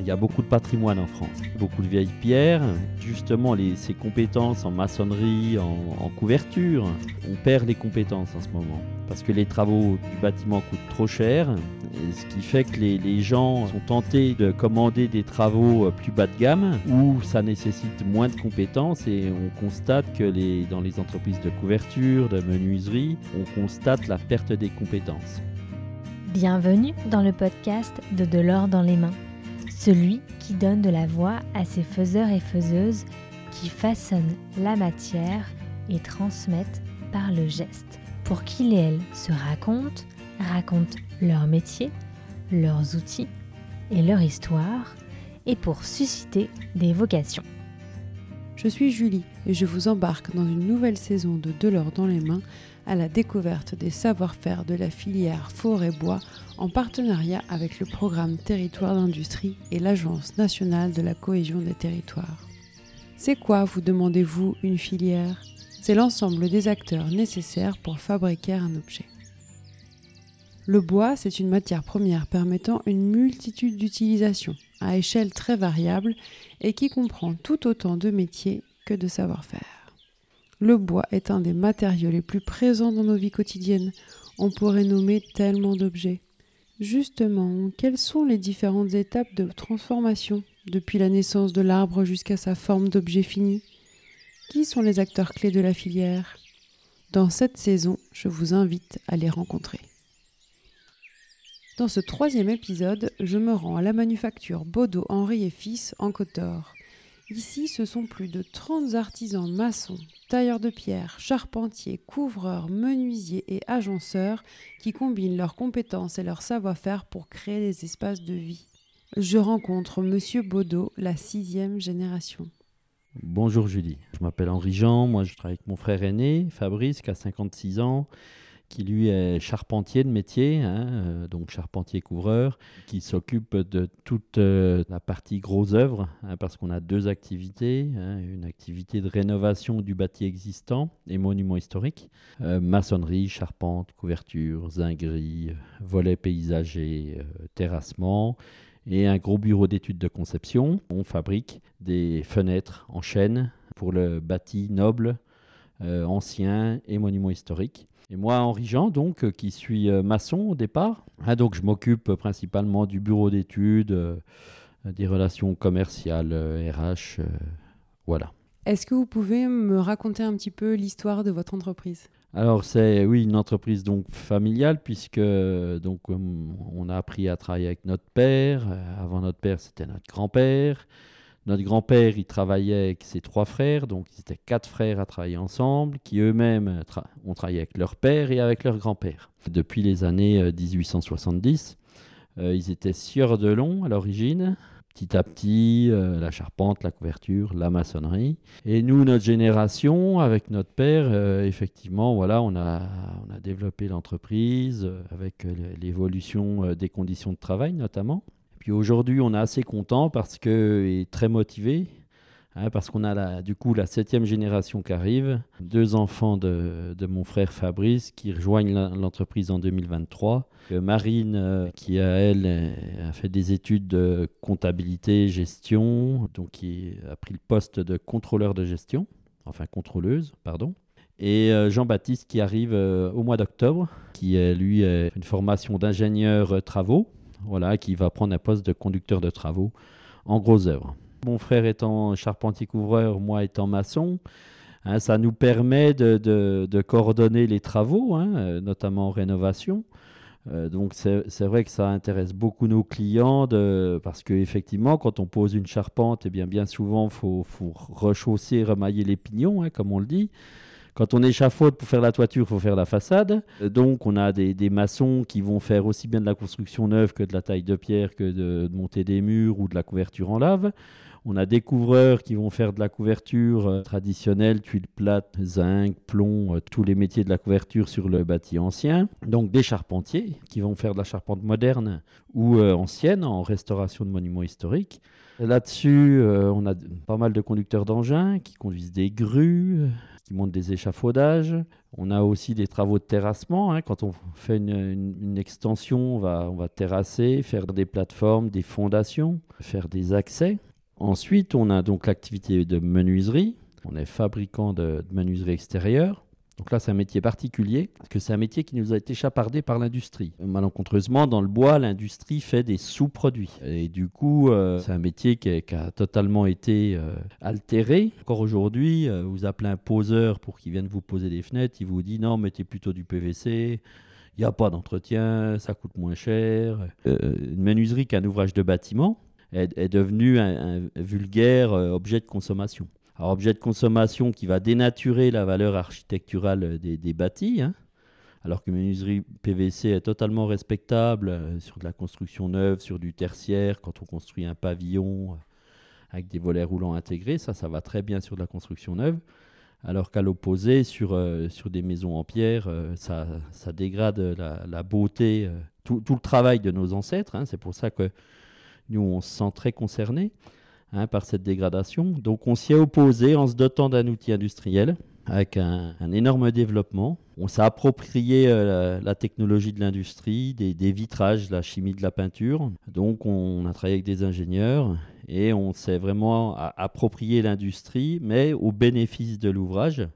Il y a beaucoup de patrimoine en France, beaucoup de vieilles pierres. Justement, ces compétences en maçonnerie, en, couverture, on perd les compétences en ce moment. Parce que les travaux du bâtiment coûtent trop cher, ce qui fait que les, gens sont tentés de commander des travaux euh, plus bas de gamme où ça nécessite moins de compétences et on constate que dans les entreprises de couverture, de menuiserie, on constate la perte des compétences. Bienvenue dans le podcast de De l'or dans les mains celui qui donne de la voix à ces faiseurs et faiseuses qui façonnent la matière et transmettent par le geste, pour qu'ils et elles se racontent, racontent leur métier, leurs outils et leur histoire, et pour susciter des vocations. Je suis Julie et je vous embarque dans une nouvelle saison de De l'or dans les mains à la découverte des savoir-faire de la filière forêt-bois en partenariat avec le programme Territoire d'industrie et l'Agence nationale de la cohésion des territoires. C'est quoi, vous demandez-vous, une filière? C'est l'ensemble des acteurs nécessaires pour fabriquer un objet. Le bois, c'est une matière première permettant une multitude d'utilisations à échelle très variable et qui comprend tout autant de métiers que de savoir-faire. Le bois est un des matériaux les plus présents dans nos vies quotidiennes. On pourrait nommer tellement d'objets. Justement, quelles sont les différentes étapes de transformation depuis la naissance de l'arbre jusqu'à sa forme d'objet fini? Qui sont les acteurs clés de la filière? Dans cette saison, je vous invite à les rencontrer. Dans ce troisième épisode, je me rends à la manufacture Baudot Henri et Fils en Côte. Ici, ce sont plus de 30 artisans maçons, tailleurs de pierre, charpentiers, couvreurs, menuisiers et agenceurs qui combinent leurs compétences et leur savoir-faire pour créer des espaces de vie. Je rencontre Monsieur Baudot, la sixième génération. Bonjour Julie, je m'appelle Henri Jean, moi je travaille avec mon frère aîné, Fabrice, qui a 56 ans qui lui est charpentier de métier, hein, euh, donc charpentier couvreur, qui s'occupe de toute euh, la partie gros œuvres, hein, parce qu'on a deux activités, hein, une activité de rénovation du bâti existant et monuments historiques, euh, maçonnerie, charpente, couverture, zinguerie, volets paysagers, terrassement, et un gros bureau d'études de conception. On fabrique des fenêtres en chêne pour le bâti noble, ancien et monuments historiques. Et moi, Henri Jean, donc, euh, qui suis euh, maçon au départ, hein, donc je m'occupe principalement du bureau d'études, euh, des relations commerciales, RH, voilà. Est-ce que vous pouvez me raconter un petit peu l'histoire de votre entreprise? Alors c'est oui une entreprise donc familiale puisque donc on a appris à travailler avec notre père. Avant notre père c'était notre grand-père. Notre grand-père, il travaillait avec ses trois frères, donc ils étaient quatre frères à travailler ensemble, qui eux-mêmes ont travaillé avec leur père et avec leur grand-père. Depuis les années 1870, euh, euh, ils étaient sieurs de long à l'origine, petit à petit, euh, la charpente, la couverture, la maçonnerie. Et nous, notre génération, avec notre père, effectivement, voilà, on a, on a développé l'entreprise avec l'évolution des conditions de travail notamment. Puis aujourd'hui, on est assez content parce que et très motivé, hein, parce qu'on a du coup la septième génération qui arrive, deux enfants de, mon frère Fabrice qui rejoignent l'entreprise en 2023. Euh, Marine, euh, qui a elle a fait des études de comptabilité, gestion, donc qui a pris le poste de contrôleur de gestion, enfin contrôleuse, pardon. Et euh, Jean-Baptiste qui arrive au mois d'octobre, qui lui a une formation d'ingénieur travaux voilà, qui va prendre un poste de conducteur de travaux en gros œuvre. Mon frère étant charpentier-couvreur, moi étant maçon, hein, ça nous permet de, coordonner les travaux, hein, euh, notamment en rénovation. Euh, donc c'est vrai que ça intéresse beaucoup nos clients parce qu'effectivement, quand on pose une charpente, eh bien, bien souvent, il faut, faut, rechausser, remailler les pignons, hein, comme on le dit. Quand on échafaude pour faire la toiture, il faut faire la façade. Donc, on a des, maçons qui vont faire aussi bien de la construction neuve que de la taille de pierre, que de, monter des murs ou de la couverture en lave. On a des couvreurs qui vont faire de la couverture euh, traditionnelle, tuiles plates, zinc, plomb, euh, tous les métiers de la couverture sur le bâti ancien. Donc des charpentiers qui vont faire de la charpente moderne ou euh, ancienne en restauration de monuments historiques. Là-dessus, on a pas mal de conducteurs d'engins qui conduisent des grues, qui montent des échafaudages. On a aussi des travaux de terrassement. hein. Quand on fait une, extension, on va, on va terrasser, faire des plateformes, des fondations, faire des accès. Ensuite, on a donc l'activité de menuiserie. On est fabricant de menuiserie extérieure. Donc là, c'est un métier particulier, parce que c'est un métier qui nous a été chapardé par l'industrie. Malencontreusement, dans le bois, l'industrie fait des sous-produits. Et du coup, euh, c'est un métier qui, a- totalement été euh, altéré. Encore aujourd'hui, euh, vous appelez un poseur pour qu'il vienne vous poser des fenêtres, il vous dit non, mettez plutôt du PVC. Il n'y a pas d'entretien, ça coûte moins cher. Une menuiserie qu'un ouvrage de bâtiment est, devenue un, vulgaire objet de consommation. Alors, objet de consommation qui va dénaturer la valeur architecturale des, des bâtis, hein, alors qu'une menuiserie PVC est totalement respectable euh, sur de la construction neuve, sur du tertiaire, quand on construit un pavillon euh, avec des volets roulants intégrés, ça, ça va très bien sur de la construction neuve. Alors qu'à l'opposé, sur, euh, sur des maisons en pierre, ça, dégrade la, beauté, tout, tout le travail de nos ancêtres. hein. c'est pour ça que nous, on se sent très concernés hein, par cette dégradation. Donc on s'y est opposé en se dotant d'un outil industriel avec un, énorme développement. On s'est approprié euh, la, technologie de l'industrie, des, des vitrages, la chimie de la peinture. Donc on a travaillé avec des ingénieurs et on s'est vraiment approprié l'industrie, mais au bénéfice de l'ouvrage.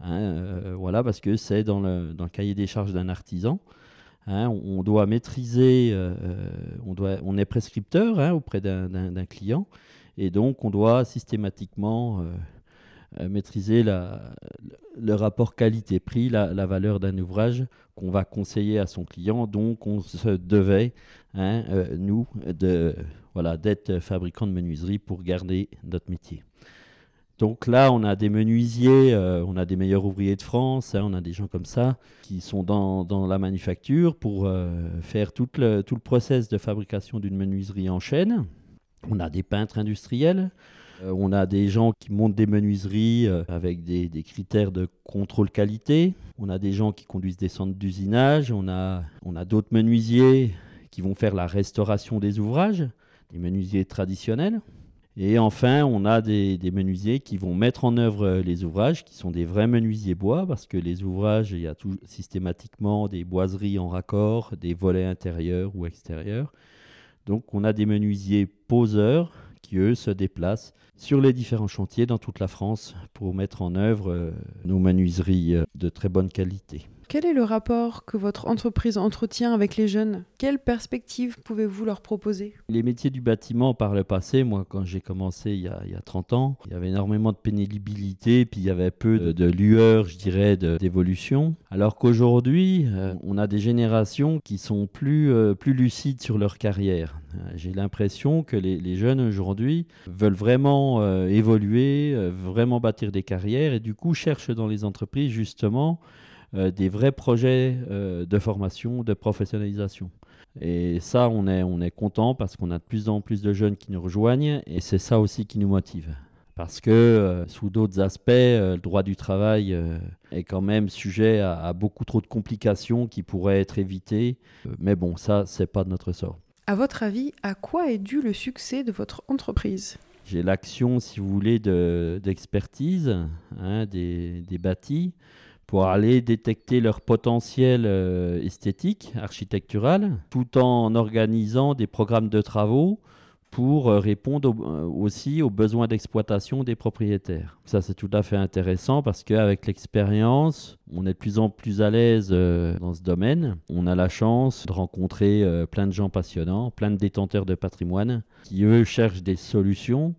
Hein, euh, voilà, parce que c'est dans le cahier des charges d'un artisan. Hein, on, doit maîtriser, euh, euh, on, est prescripteur hein, auprès d'un- client, et donc on doit systématiquement euh, maîtriser le, rapport qualité-prix, la, valeur d'un ouvrage qu'on va conseiller à son client. Donc on se devait, hein, nous, de voilà, d'être fabricant de menuiserie pour garder notre métier. Donc là, on a des menuisiers, euh, on a des meilleurs ouvriers de France, hein, on a des gens comme ça qui sont dans, la manufacture pour euh, faire tout le, tout le process de fabrication d'une menuiserie en chaîne. On a des peintres industriels, euh, on a des gens qui montent des menuiseries avec des, critères de contrôle qualité. On a des gens qui conduisent des centres d'usinage. On a d'autres menuisiers qui vont faire la restauration des ouvrages, des menuisiers traditionnels. Et enfin, on a des, menuisiers qui vont mettre en œuvre euh, les ouvrages, qui sont des vrais menuisiers bois, parce que les ouvrages, il y a systématiquement des boiseries en raccord, des volets intérieurs ou extérieurs. Donc on a des menuisiers poseurs qui, eux, se déplacent sur les différents chantiers dans toute la France pour mettre en œuvre euh, nos menuiseries euh, de très bonne qualité. Quel est le rapport que votre entreprise entretient avec les jeunes? Quelles perspectives pouvez-vous leur proposer? Les métiers du bâtiment par le passé, moi quand j'ai commencé il y, a, il y a 30 ans, il y avait énormément de pénibilité, puis il y avait peu de, de lueur, je dirais, d'évolution. Alors qu'aujourd'hui, euh, on a des générations qui sont plus, euh, plus lucides sur leur carrière. Euh, J'ai l'impression que les, jeunes aujourd'hui veulent vraiment évoluer, vraiment bâtir des carrières, et du coup cherchent dans les entreprises justement des vrais projets euh, de formation, de professionnalisation. Et ça, on est, on est content parce qu'on a de plus en plus de jeunes qui nous rejoignent et c'est ça aussi qui nous motive. Parce que euh, sous d'autres aspects, euh, le droit du travail euh, est quand même sujet à, à beaucoup trop de complications qui pourraient être évitées. Euh, mais bon, ça, c'est pas de notre sort. À votre avis, à quoi est dû le succès de votre entreprise? J'ai l'action, si vous voulez, de- d'expertise hein, des, des bâtis pour aller détecter leur potentiel euh, esthétique, architectural, tout en organisant des programmes de travaux pour euh, répondre euh, aussi aux besoins d'exploitation des propriétaires. Ça, c'est tout à fait intéressant parce qu'avec l'expérience, on est de plus en plus à l'aise dans ce domaine. On a la chance de rencontrer plein de gens passionnants, plein de détenteurs de patrimoine qui, eux, cherchent des solutions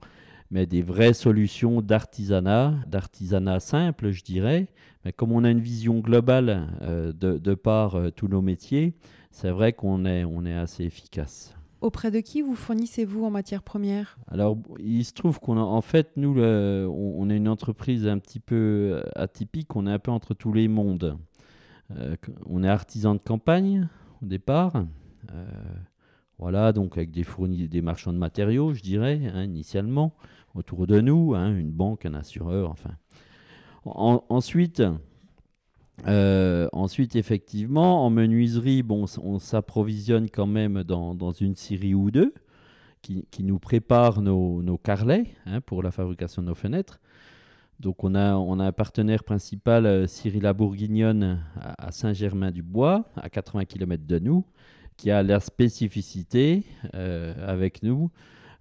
mais des vraies solutions d'artisanat, d'artisanat simple, je dirais. Mais comme on a une vision globale euh, de, de par euh, tous nos métiers, c'est vrai qu'on est, on est assez efficace. Auprès de qui vous fournissez-vous en matière première? Alors, il se trouve qu'on a, en fait, nous, le- on, on est une entreprise un petit peu euh, atypique, on est un peu entre tous les mondes. Euh, on est artisan de campagne au départ. Euh, voilà, donc avec des fournis, des marchands de matériaux, je dirais, hein, initialement, autour de nous, hein, une banque, un assureur, enfin. Euh, ensuite, effectivement, en menuiserie, on s'approvisionne quand même dans, une série ou deux qui, nous prépare nos, nos carrelets hein, pour la fabrication de nos fenêtres. Donc on a, un partenaire principal, Cyril Bourguignonne, à Saint-Germain-du-Bois, à 80 km de nous, qui a la spécificité avec nous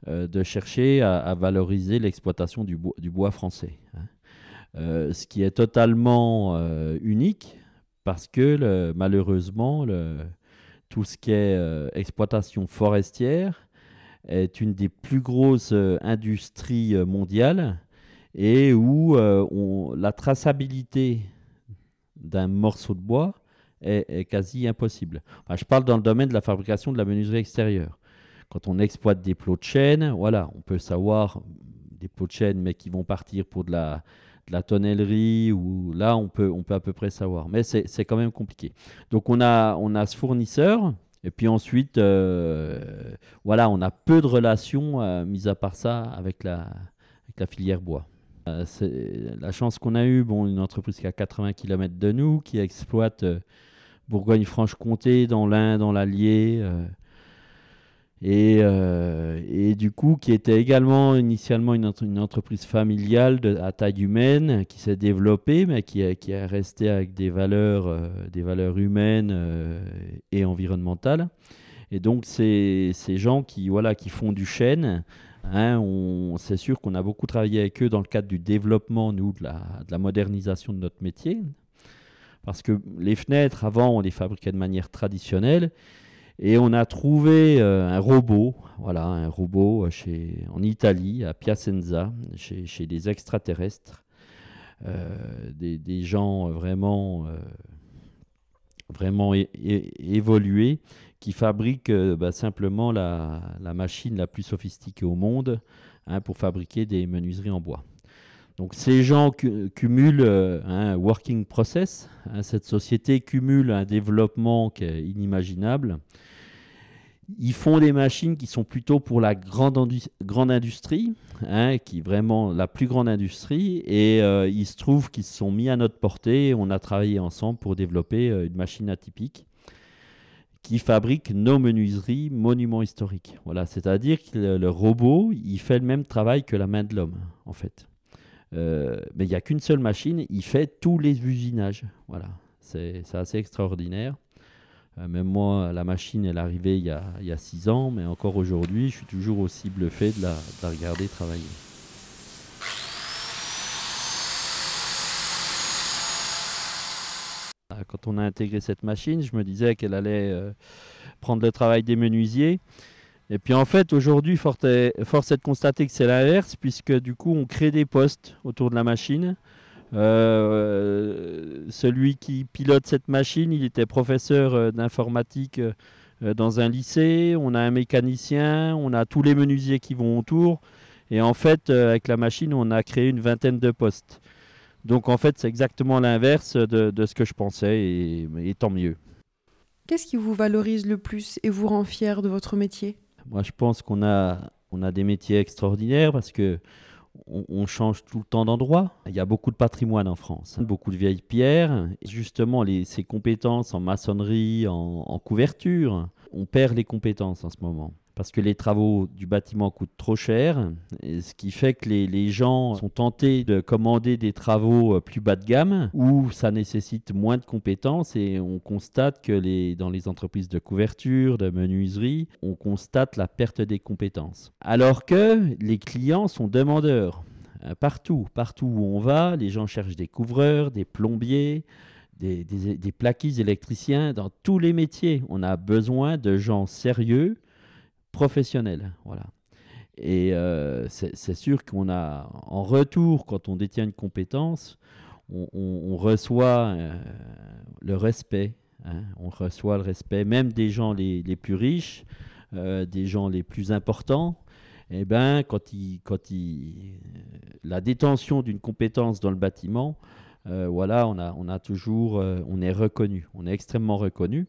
de chercher à, valoriser l'exploitation du bois, français. Hein. ce qui est totalement unique parce que malheureusement, tout ce qui est euh, exploitation forestière est une des plus grosses euh, industries euh, mondiales et où la traçabilité d'un morceau de bois est, quasi impossible. je parle dans le domaine de la fabrication de la menuiserie extérieure. Quand on exploite des plots de chêne, voilà, on peut savoir des plots de chêne, mais qui vont partir pour de la, la tonnellerie, ou là, on peut, on peut à peu près savoir. Mais c'est quand même compliqué. Donc, on a, on a ce fournisseur. Et puis ensuite, euh, voilà, on a peu de relations, euh, mis à part ça, avec la, filière bois. Euh, la chance qu'on a eue, bon, une entreprise qui a 80 km de nous, qui exploite Bourgogne-Franche-Comté, dans l'Ain, dans l'Allier, et, euh, et, du coup, qui était également initialement une, entreprise familiale à taille humaine, qui s'est développée, mais qui est, qui avec des valeurs, euh, des valeurs humaines euh, et environnementales. Et donc, c'est ces gens qui, voilà, qui font du chêne. Hein, c'est sûr qu'on a beaucoup travaillé avec eux dans le cadre du développement, nous, de la modernisation de notre métier. Parce que les fenêtres, avant, on les fabriquait de manière traditionnelle. Et on a trouvé euh, un robot, voilà, un robot euh, en Italie, à Piacenza, chez, des extraterrestres, euh, des, gens vraiment, vraiment évolués, qui fabriquent bah, simplement la, la, machine la plus sophistiquée au monde hein, pour fabriquer des menuiseries en bois. Donc ces gens cumulent un working process. Hein, cette société cumule un développement qui est inimaginable. Ils font des machines qui sont plutôt pour la grande, grande industrie, hein, qui est vraiment la plus grande industrie. Et euh, il se trouve qu'ils se sont mis à notre portée. On a travaillé ensemble pour développer euh, une machine atypique qui fabrique nos menuiseries monuments historiques. Voilà, c'est-à-dire que le, robot, il fait le même travail que la main de l'homme, en fait. Euh, mais il n'y a qu'une seule machine, il fait tous les usinages. Voilà, c'est assez extraordinaire. Euh, même moi, la machine, elle est arrivée il y, a, six ans, mais encore aujourd'hui, je suis toujours aussi bluffé de la, regarder travailler. Ah, quand on a intégré cette machine, je me disais qu'elle allait euh, prendre le travail des menuisiers. Et puis en fait, aujourd'hui, force est de constater que c'est l'inverse, puisque du coup, on crée des postes autour de la machine. Euh, celui qui pilote cette machine, il était professeur euh, d'informatique euh, dans un lycée. On a un mécanicien, on a tous les menuisiers qui vont autour. Et en fait, avec la machine, on a créé une vingtaine de postes. Donc en fait, c'est exactement l'inverse de, ce que je pensais, et, et tant mieux. Qu'est-ce qui vous valorise le plus et vous rend fier de votre métier? Moi, je pense qu'on a, des métiers extraordinaires parce que on, change tout le temps d'endroit. Il y a beaucoup de patrimoine en France, beaucoup de vieilles pierres. Et justement, ces compétences en maçonnerie, en, couverture, on perd les compétences en ce moment parce que les travaux du bâtiment coûtent trop cher, ce qui fait que les, gens sont tentés de commander des travaux euh, plus bas de gamme où ça nécessite moins de compétences et on constate que dans les entreprises de couverture, de menuiserie, on constate la perte des compétences. Alors que les clients sont demandeurs. Euh, partout, partout où on va, les gens cherchent des couvreurs, des plombiers, des, des, plaquistes électriciens, dans tous les métiers. On a besoin de gens sérieux professionnel. Voilà. Et euh, c'est sûr qu'on a, en retour, quand on détient une compétence, on, reçoit euh, le respect. Hein. on reçoit le respect, même des gens les, les plus riches, euh, des gens les plus importants. Et eh ben, quand, il, quand il, la détention d'une compétence dans le bâtiment, voilà, on a, on a toujours, on est reconnu, on est extrêmement reconnu.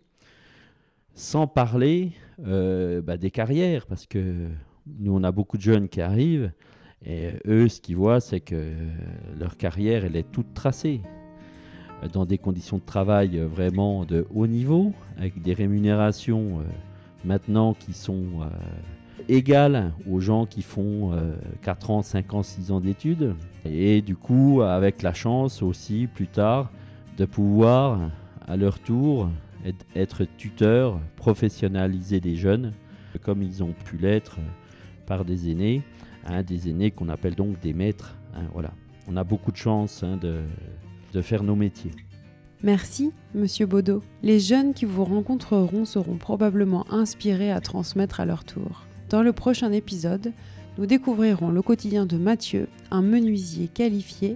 Sans parler euh, bah, des carrières, parce que nous, on a beaucoup de jeunes qui arrivent, et eux, ce qu'ils voient, c'est que leur carrière, elle est toute tracée, dans des conditions de travail vraiment de haut niveau, avec des rémunérations euh, maintenant qui sont, euh, égale aux gens qui font 4 ans, 5 ans, 6 ans d'études. Et du coup, avec la chance aussi, plus tard, de pouvoir, à leur tour, être tuteur, professionnaliser des jeunes, comme ils ont pu l'être par des aînés, hein, des aînés qu'on appelle donc des maîtres. Hein, voilà. On a beaucoup de chance hein, de, faire nos métiers. Merci, Monsieur Baudot. Les jeunes qui vous rencontreront seront probablement inspirés à transmettre à leur tour. Dans le prochain épisode, nous découvrirons le quotidien de Mathieu, un menuisier qualifié,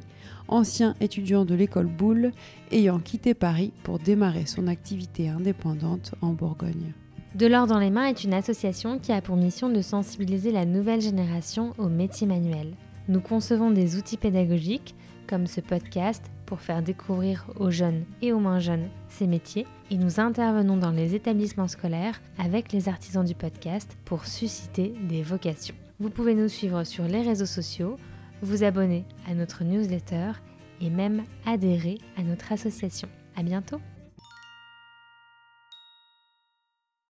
ancien étudiant de l'école Boulle, ayant quitté Paris pour démarrer son activité indépendante en Bourgogne. De l'or dans les mains est une association qui a pour mission de sensibiliser la nouvelle génération aux métiers manuels. Nous concevons des outils pédagogiques, comme ce podcast, pour faire découvrir aux jeunes et aux moins jeunes ces métiers, et nous intervenons dans les établissements scolaires avec les artisans du podcast pour susciter des vocations. Vous pouvez nous suivre sur les réseaux sociaux, vous abonner à notre newsletter et même adhérer à notre association. À bientôt!